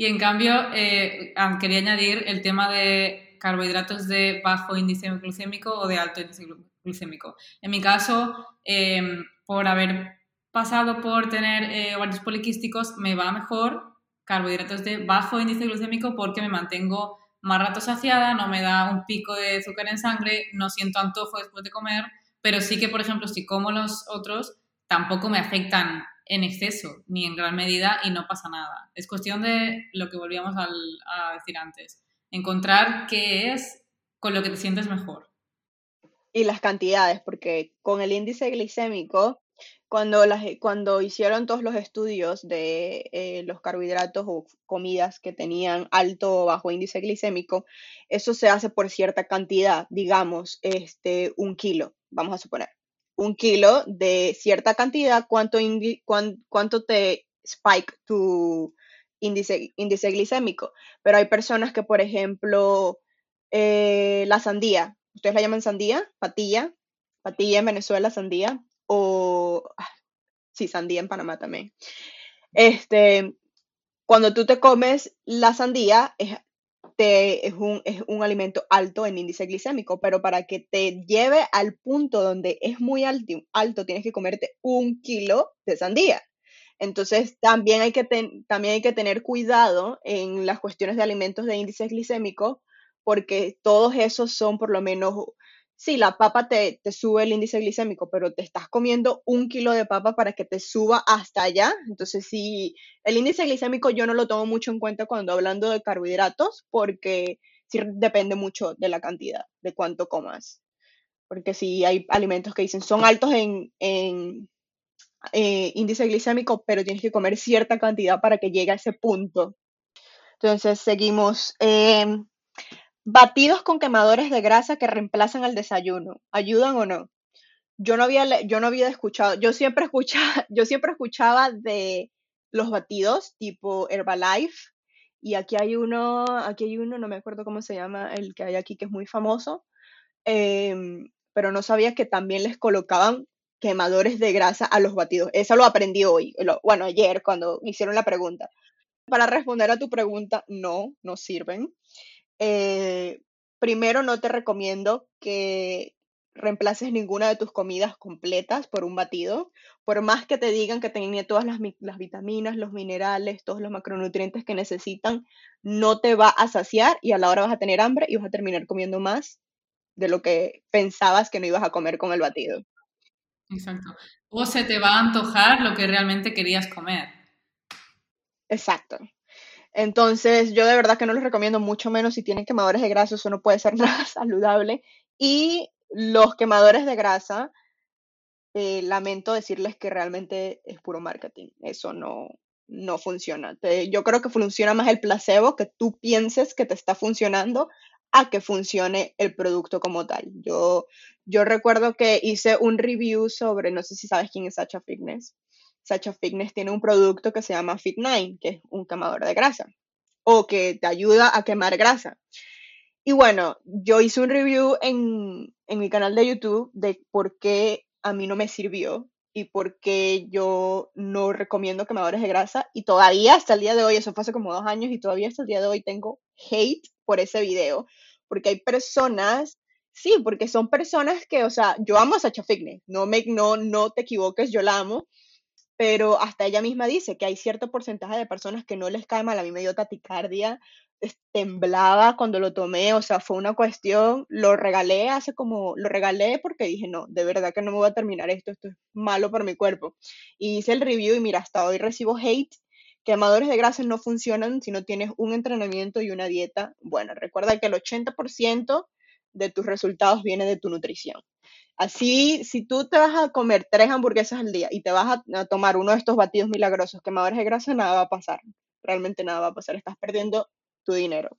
Y en cambio, eh, quería añadir el tema de carbohidratos de bajo índice glucémico o de alto índice glucémico. En mi caso, em, por haber pasado por tener eh, ovarios poliquísticos, me va mejor carbohidratos de bajo índice glucémico porque me mantengo más rato saciada, no me da un pico de azúcar en sangre, no siento antojo después de comer, pero sí que, por ejemplo, si como los otros, tampoco me afectan en exceso ni en gran medida y no pasa nada. Es cuestión de lo que volvíamos a decir antes, encontrar qué es con lo que te sientes mejor. Y las cantidades, porque con el índice glicémico Cuando, las, cuando hicieron todos los estudios de eh, los carbohidratos o comidas que tenían alto o bajo índice glicémico, eso se hace por cierta cantidad, digamos, este, un kilo, vamos a suponer. Un kilo de cierta cantidad, ¿cuánto, cuánto te spike tu índice, índice glicémico? Pero hay personas que, por ejemplo, eh, la sandía, ustedes la llaman sandía, patilla, patilla en Venezuela, sandía, o ah, sí, sandía en Panamá también. Este, cuando tú te comes la sandía, es, es, un, es un alimento alto en índice glicémico, pero para que te lleve al punto donde es muy alto, alto tienes que comerte un kilo de sandía. Entonces, también hay, que también hay que tener cuidado en las cuestiones de alimentos de índice glicémico, porque todos esos son por lo menos sí, la papa te, sube el índice glicémico, pero te estás comiendo un kilo de papa para que te suba hasta allá. Entonces, sí, el índice glicémico yo no lo tomo mucho en cuenta cuando hablando de carbohidratos, porque sí depende mucho de la cantidad, de cuánto comas. Porque sí hay alimentos que dicen son altos en, eh, índice glicémico, pero tienes que comer cierta cantidad para que llegue a ese punto. Entonces, seguimos. Em, Batidos con quemadores de grasa que reemplazan al desayuno, ¿ayudan o no? Yo no había, yo no había escuchado, yo siempre escuchaba, *laughs* yo siempre escuchaba de los batidos tipo Herbalife y aquí hay uno, aquí hay uno, no me acuerdo cómo se llama, el que hay aquí que es muy famoso, em, pero no sabía que también les colocaban quemadores de grasa a los batidos. Eso lo aprendí hoy, bueno, ayer cuando hicieron la pregunta. Para responder a tu pregunta, no, no sirven. Eh, primero no te recomiendo que reemplaces ninguna de tus comidas completas por un batido, por más que te digan que tiene todas las, las, vitaminas, los minerales, todos los macronutrientes que necesitan, no te va a saciar y a la hora vas a tener hambre y vas a terminar comiendo más de lo que pensabas que no ibas a comer con el batido. Exacto. O se te va a antojar lo que realmente querías comer. Exacto. Entonces, yo de verdad que no les recomiendo mucho menos si tienen quemadores de grasa, eso no puede ser *laughs* nada saludable. Y los quemadores de grasa, eh, lamento decirles que realmente es puro marketing. Eso no, no funciona. yo creo que funciona más el placebo, que tú pienses que te está funcionando, a que funcione el producto como tal. Yo, yo recuerdo que hice un review sobre, no sé si sabes quién es Sacha Fitness. Sacha Fitness tiene un producto que se llama Fit9, que es un quemador de grasa o que te ayuda a quemar grasa. Y bueno, yo hice un review en, en mi canal de YouTube de por qué a mí no me sirvió y por qué yo no recomiendo quemadores de grasa. Y todavía hasta el día de hoy, eso fue hace como dos años, y todavía hasta el día de hoy tengo hate por ese video. Porque hay personas, sí, porque son personas que, o sea, yo amo a Sacha Fitness, no, me, no, no te equivoques, yo la amo, pero hasta ella misma dice que hay cierto porcentaje de personas que no les cae mal. A mí me dio taticardia, temblaba cuando lo tomé, o sea, fue una cuestión, lo regalé hace como, lo regalé porque dije, no, de verdad que no me voy a terminar esto, esto es malo para mi cuerpo. Y hice el review y mira, hasta hoy recibo hate. Quemadores de grasa no funcionan si no tienes un entrenamiento y una dieta buena. Recuerda que el 80% de tus resultados viene de tu nutrición. Así, si tú te vas a comer tres hamburguesas al día y te vas a, tomar uno de estos batidos milagrosos quemadores de grasa, nada va a pasar. Realmente nada va a pasar. Estás perdiendo tu dinero.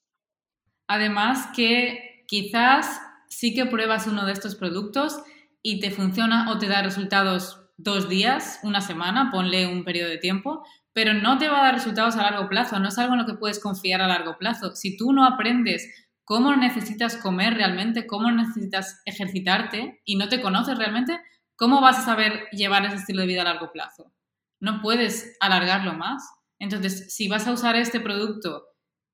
Además que quizás sí que pruebas uno de estos productos y te funciona o te da resultados dos días, una semana, ponle un periodo de tiempo, pero no te va a dar resultados a largo plazo, no es algo en lo que puedes confiar a largo plazo. Si tú no aprendes cómo necesitas comer realmente, cómo necesitas ejercitarte y no te conoces realmente, ¿cómo vas a saber llevar ese estilo de vida a largo plazo? No puedes alargarlo más. Entonces, si vas a usar este producto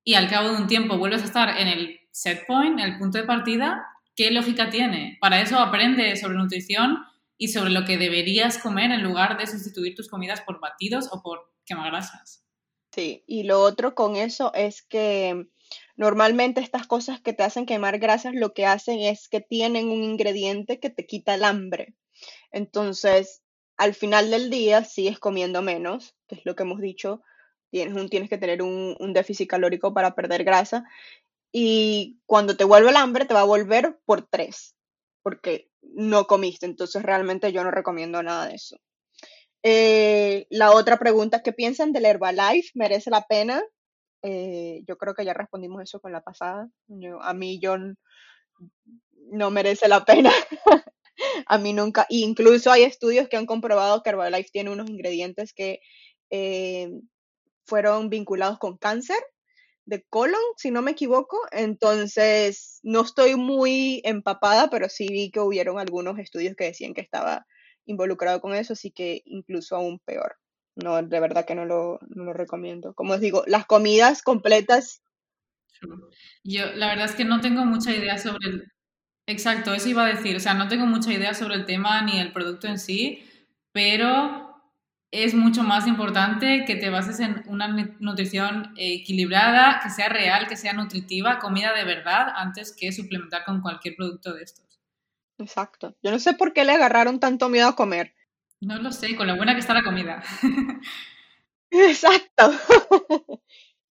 y al cabo de un tiempo vuelves a estar en el set point, en el punto de partida, ¿qué lógica tiene? Para eso aprende sobre nutrición y sobre lo que deberías comer en lugar de sustituir tus comidas por batidos o por quemagrasas. Sí, y lo otro con eso es que Normalmente estas cosas que te hacen quemar grasas lo que hacen es que tienen un ingrediente que te quita el hambre. Entonces, al final del día sigues comiendo menos, que es lo que hemos dicho, tienes, tienes que tener un, un déficit calórico para perder grasa. Y cuando te vuelve el hambre, te va a volver por tres, porque no comiste. Entonces, realmente yo no recomiendo nada de eso. Eh, la otra pregunta, ¿qué piensan del Herbalife? ¿Merece la pena? Eh, yo creo que ya respondimos eso con la pasada. a mí yo no merece la pena. *laughs* a mí nunca. Incluso hay estudios que han comprobado que Herbalife tiene unos ingredientes que eh, fueron vinculados con cáncer de colon, si no me equivoco. Entonces, no estoy muy empapada, pero sí vi que hubieron algunos estudios que decían que estaba involucrado con eso, así que incluso aún peor. No, de verdad que no lo, no lo recomiendo. Como os digo, las comidas completas. Yo, la verdad es que no tengo mucha idea sobre el... Exacto, eso iba a decir. O sea, no tengo mucha idea sobre el tema ni el producto en sí, pero es mucho más importante que te bases en una nutrición equilibrada, que sea real, que sea nutritiva, comida de verdad, antes que suplementar con cualquier producto de estos. Exacto. Yo no sé por qué le agarraron tanto miedo a comer. No lo sé, con lo buena que está la comida. Exacto. *laughs*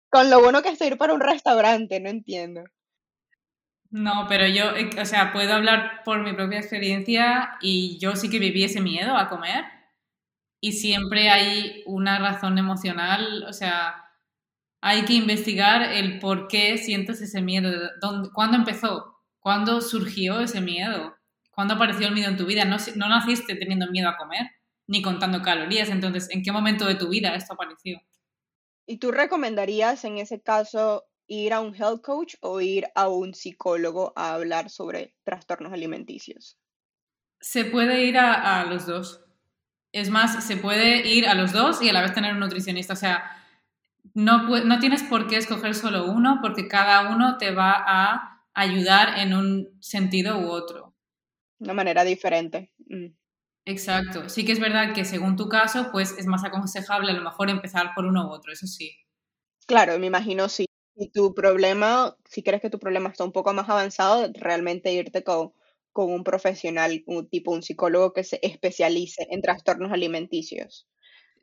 con lo bueno que es ir para un restaurante, no entiendo. No, pero yo, eh, o sea, puedo hablar por mi propia experiencia y yo sí que viví ese miedo a comer y siempre hay una razón emocional, o sea, hay que investigar el por qué sientes ese miedo, dónde, cuándo empezó, cuándo surgió ese miedo, cuándo apareció el miedo en tu vida. No, no naciste teniendo miedo a comer, ni contando calorías, entonces, ¿en qué momento de tu vida esto apareció? ¿Y tú recomendarías en ese caso ir a un health coach o ir a un psicólogo a hablar sobre trastornos alimenticios? Se puede ir a, a los dos. Es más, se puede ir a los dos y a la vez tener un nutricionista. O sea, no, no tienes por qué escoger solo uno porque cada uno te va a ayudar en un sentido u otro. De una manera diferente. Mm. Exacto. Sí que es verdad que según tu caso, pues es más aconsejable a lo mejor empezar por uno u otro, eso sí. Claro, me imagino si, si tu problema, si crees que tu problema está un poco más avanzado, realmente irte con, con un profesional, un tipo un psicólogo que se especialice en trastornos alimenticios.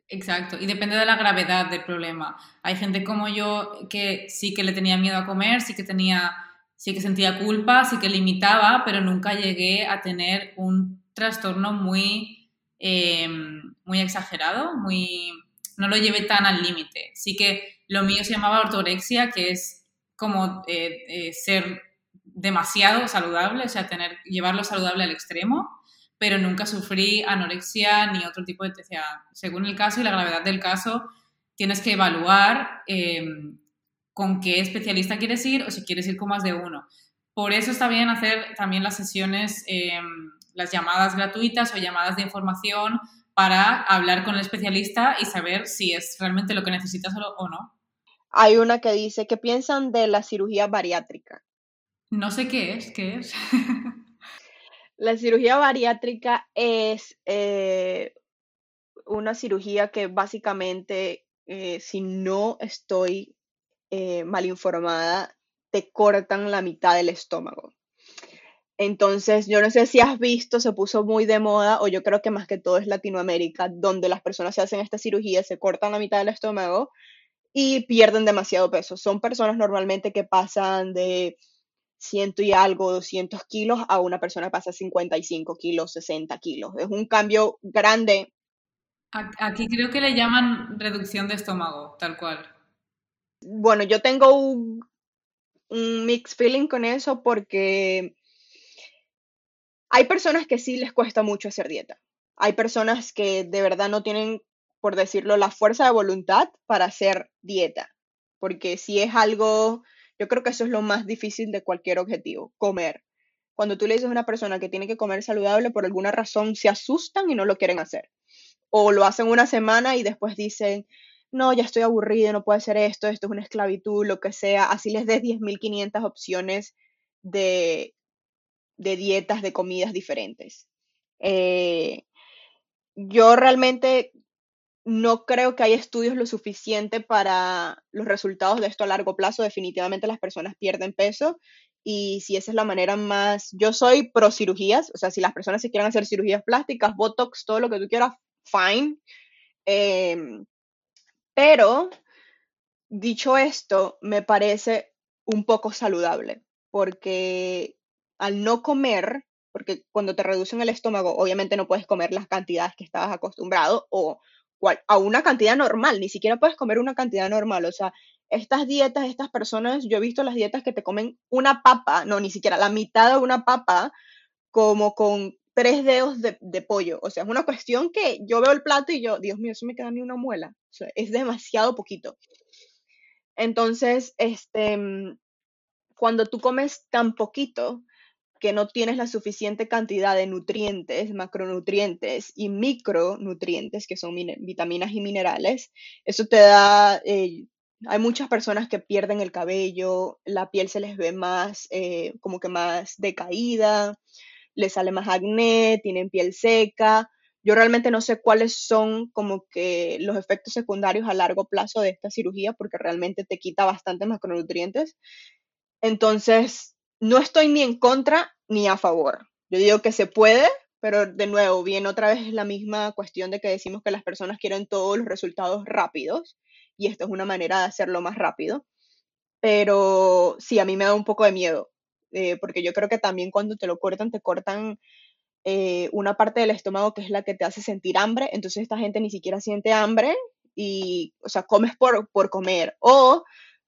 Exacto, y depende de la gravedad del problema. Hay gente como yo que sí que le tenía miedo a comer, sí que tenía, sí que sentía culpa, sí que limitaba, pero nunca llegué a tener un trastorno muy, eh, muy exagerado, muy, no lo llevé tan al límite. Sí que lo mío se llamaba ortorexia, que es como eh, eh, ser demasiado saludable, o sea, tener, llevarlo saludable al extremo, pero nunca sufrí anorexia ni otro tipo de TCA. Según el caso y la gravedad del caso, tienes que evaluar con qué especialista quieres ir o si quieres ir con más de uno. Por eso está bien hacer también las sesiones, em, las llamadas gratuitas o llamadas de información para hablar con el especialista y saber si es realmente lo que necesitas o no. Hay una que dice, ¿qué piensan de la cirugía bariátrica? No sé qué es, ¿qué es? La cirugía bariátrica es eh, una cirugía que básicamente, eh, si no estoy eh, mal informada, te cortan la mitad del estómago. Entonces, yo no sé si has visto, se puso muy de moda, o yo creo que más que todo es Latinoamérica, donde las personas se hacen esta cirugía, se cortan la mitad del estómago y pierden demasiado peso. Son personas normalmente que pasan de ciento y algo, 200 kilos, a una persona que pasa 55 kilos, 60 kilos. Es un cambio grande. Aquí creo que le llaman reducción de estómago, tal cual. Bueno, yo tengo un, un mixed feeling con eso porque hay personas que sí les cuesta mucho hacer dieta. Hay personas que de verdad no tienen, por decirlo, la fuerza de voluntad para hacer dieta. Porque si es algo yo creo que eso es lo más difícil de cualquier objetivo, comer. Cuando tú le dices a una persona que tiene que comer saludable, por alguna razón se asustan y no lo quieren hacer. O lo hacen una semana y después dicen, no, ya estoy aburrido, no puede ser esto, esto es una esclavitud, lo que sea. Así les des 10.500 opciones de, dietas, de comidas diferentes. Eh, yo realmente no creo que haya estudios lo suficiente para los resultados de esto a largo plazo. Definitivamente las personas pierden peso y si esa es la manera más, yo soy pro cirugías, o sea, si las personas se quieren hacer cirugías plásticas, botox, todo lo que tú quieras, fine. Em, pero, dicho esto, me parece un poco saludable, porque al no comer, porque cuando te reducen el estómago, obviamente no puedes comer las cantidades que estabas acostumbrado o a una cantidad normal, ni siquiera puedes comer una cantidad normal, o sea, estas dietas, estas personas, yo he visto las dietas que te comen una papa, no, ni siquiera la mitad de una papa, como con tres dedos de, pollo. O sea, es una cuestión que yo veo el plato y yo, Dios mío, eso me queda ni una muela. O sea, es demasiado poquito. Entonces, este, cuando tú comes tan poquito que no tienes la suficiente cantidad de nutrientes, macronutrientes y micronutrientes, que son vitaminas y minerales, eso te da, eh, hay muchas personas que pierden el cabello, la piel se les ve más, eh, como que más decaída, les sale más acné, tienen piel seca. Yo realmente no sé cuáles son como que los efectos secundarios a largo plazo de esta cirugía porque realmente te quita bastante macronutrientes. Entonces, no estoy ni en contra ni a favor. Yo digo que se puede, pero de nuevo, viene otra vez la misma cuestión de que decimos que las personas quieren todos los resultados rápidos y esto es una manera de hacerlo más rápido. Pero sí, a mí me da un poco de miedo, eh, porque yo creo que también cuando te lo cortan, te cortan eh, una parte del estómago que es la que te hace sentir hambre, entonces esta gente ni siquiera siente hambre y, o sea, comes por, por comer. O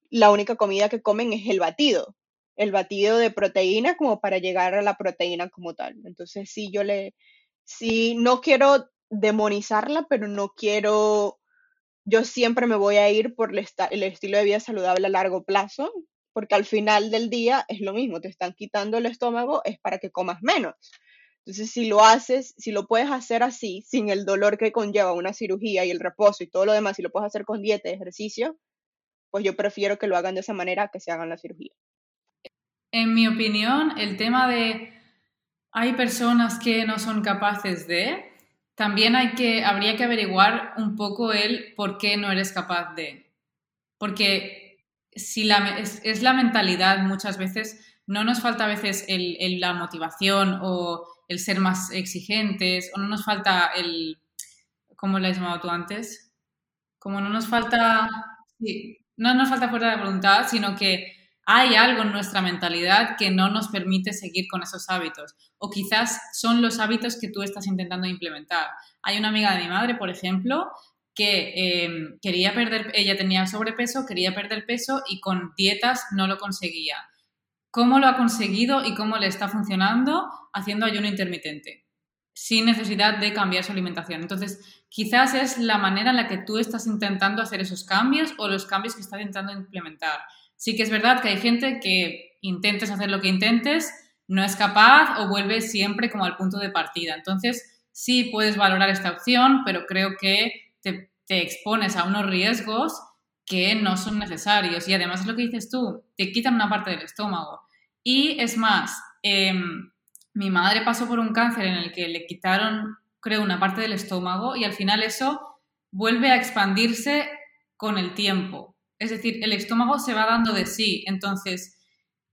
la única comida que comen es el batido, el batido de proteína como para llegar a la proteína como tal. Entonces sí, yo le, sí, no quiero demonizarla, pero no quiero yo siempre me voy a ir por el, estilo de vida saludable a largo plazo, porque al final del día es lo mismo, te están quitando el estómago, es para que comas menos. Entonces, si lo haces, si lo puedes hacer así, sin el dolor que conlleva una cirugía y el reposo y todo lo demás, si lo puedes hacer con dieta y ejercicio, pues yo prefiero que lo hagan de esa manera que se hagan la cirugía. En mi opinión, el tema de hay personas que no son capaces de, también hay que, habría que averiguar un poco el por qué no eres capaz de. Porque si la, es, la mentalidad muchas veces, no nos falta a veces el, la motivación o el ser más exigentes, o no nos falta el, ¿cómo lo has llamado tú antes? Como no nos falta, sí, no nos falta fuerza de voluntad, sino que hay algo en nuestra mentalidad que no nos permite seguir con esos hábitos. O quizás son los hábitos que tú estás intentando implementar. Hay una amiga de mi madre, por ejemplo, que em, quería perder, ella tenía sobrepeso, quería perder peso y con dietas no lo conseguía. ¿Cómo lo ha conseguido y cómo le está funcionando haciendo ayuno intermitente? Sin necesidad de cambiar su alimentación. Entonces, quizás es la manera en la que tú estás intentando hacer esos cambios o los cambios que estás intentando implementar. Sí que es verdad que hay gente que intentes hacer lo que intentes, no es capaz o vuelve siempre como al punto de partida. Entonces, sí puedes valorar esta opción, pero creo que te, expones a unos riesgos que no son necesarios. Y además es lo que dices tú, te quitan una parte del estómago. Y es más, em, mi madre pasó por un cáncer en el que le quitaron, creo, una parte del estómago y al final eso vuelve a expandirse con el tiempo. Es decir, el estómago se va dando de sí. Entonces,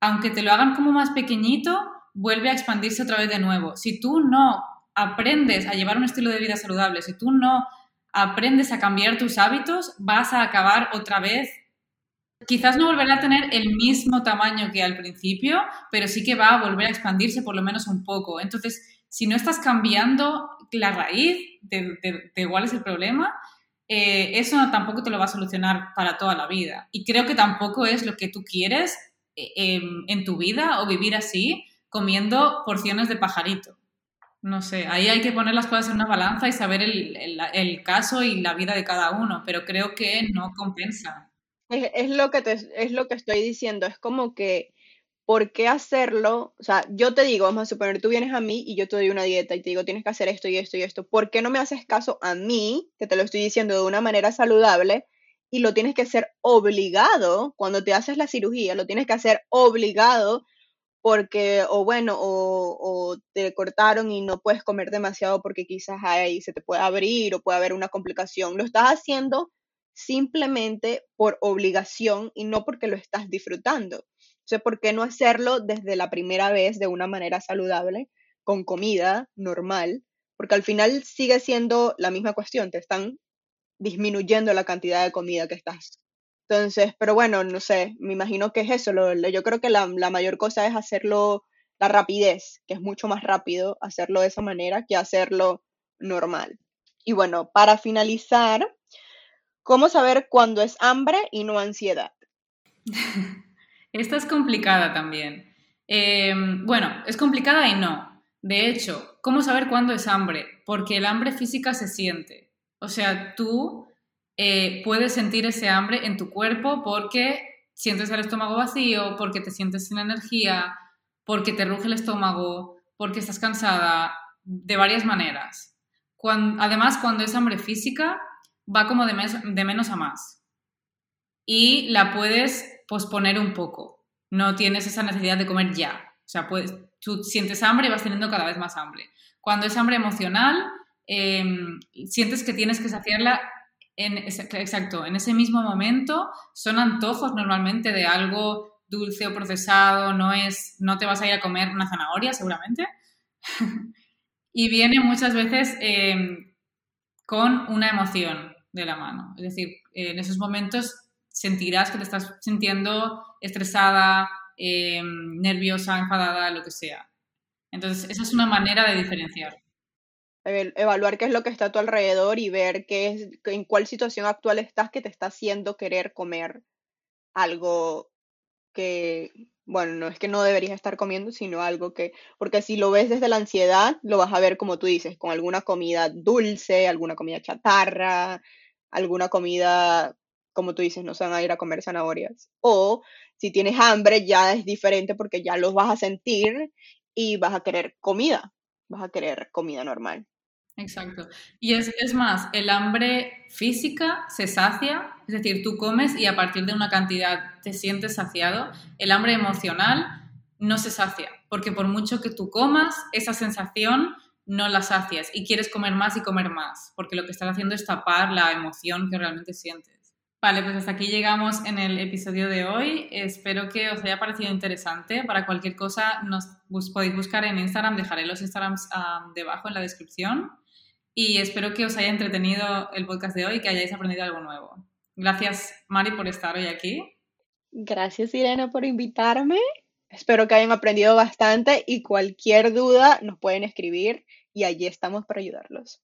aunque te lo hagan como más pequeñito, vuelve a expandirse otra vez de nuevo. Si tú no aprendes a llevar un estilo de vida saludable, si tú no aprendes a cambiar tus hábitos, vas a acabar otra vez. Quizás no volverá a tener el mismo tamaño que al principio, pero sí que va a volver a expandirse por lo menos un poco. Entonces, si no estás cambiando la raíz de, cuál es el problema, eh, eso tampoco te lo va a solucionar para toda la vida. Y creo que tampoco es lo que tú quieres eh, en tu vida o vivir así, comiendo porciones de pajarito. No sé, ahí hay que poner las cosas en una balanza y saber el, caso y la vida de cada uno, pero creo que no compensa. Es, lo que es lo que estoy diciendo, es como que ¿por qué hacerlo? O sea, yo te digo, vamos a suponer, tú vienes a mí y yo te doy una dieta y te digo, tienes que hacer esto y esto y esto. ¿Por qué no me haces caso a mí, que te lo estoy diciendo de una manera saludable, y lo tienes que hacer obligado cuando te haces la cirugía? Lo tienes que hacer obligado porque, o bueno, o, te cortaron y no puedes comer demasiado porque quizás ahí se te puede abrir o puede haber una complicación. Lo estás haciendo simplemente por obligación y no porque lo estás disfrutando. Entonces, ¿por qué no hacerlo desde la primera vez de una manera saludable, con comida normal? Porque al final sigue siendo la misma cuestión, te están disminuyendo la cantidad de comida que estás. Entonces, pero bueno, no sé, me imagino que es eso. Yo creo que la, mayor cosa es hacerlo la rapidez, que es mucho más rápido hacerlo de esa manera que hacerlo normal. Y bueno, para finalizar, ¿cómo saber cuándo es hambre y no ansiedad? *laughs* Esta es complicada también. Em, bueno, es complicada y no. De hecho, ¿cómo saber cuándo es hambre? Porque el hambre física se siente. O sea, tú eh, puedes sentir ese hambre en tu cuerpo porque sientes el estómago vacío, porque te sientes sin energía, porque te ruge el estómago, porque estás cansada, de varias maneras. además, cuando es hambre física, va como de, menos a más. Y la puedes posponer un poco. No tienes esa necesidad de comer ya. O sea, pues, tú sientes hambre y vas teniendo cada vez más hambre. Cuando es hambre emocional, em, sientes que tienes que saciarla en, exacto, en ese mismo momento. Son antojos normalmente de algo dulce o procesado, no, es, no te vas a ir a comer una zanahoria seguramente. *laughs* y viene muchas veces em, con una emoción de la mano. Es decir, en esos momentos sentirás que te estás sintiendo estresada, em, nerviosa, enfadada, lo que sea. Entonces, esa es una manera de diferenciar. Evaluar qué es lo que está a tu alrededor y ver qué es, en cuál situación actual estás que te está haciendo querer comer algo que, bueno, no es que no deberías estar comiendo, sino algo que, porque si lo ves desde la ansiedad, lo vas a ver como tú dices, con alguna comida dulce, alguna comida chatarra, alguna comida como tú dices, no se van a ir a comer zanahorias. O si tienes hambre, ya es diferente porque ya los vas a sentir y vas a querer comida, vas a querer comida normal. Exacto. Y es, es, más, el hambre física se sacia, es decir, tú comes y a partir de una cantidad te sientes saciado. El hambre emocional no se sacia, porque por mucho que tú comas, esa sensación no la sacias y quieres comer más y comer más, porque lo que estás haciendo es tapar la emoción que realmente sientes. Vale, pues hasta aquí llegamos en el episodio de hoy. Espero que os haya parecido interesante. Para cualquier cosa podéis buscar en Instagram, dejaré los Instagrams debajo en la descripción. Y espero que os haya entretenido el podcast de hoy y que hayáis aprendido algo nuevo. Gracias, Mari, por estar hoy aquí. Gracias, Irene, por invitarme. Espero que hayan aprendido bastante y cualquier duda nos pueden escribir y allí estamos para ayudarlos.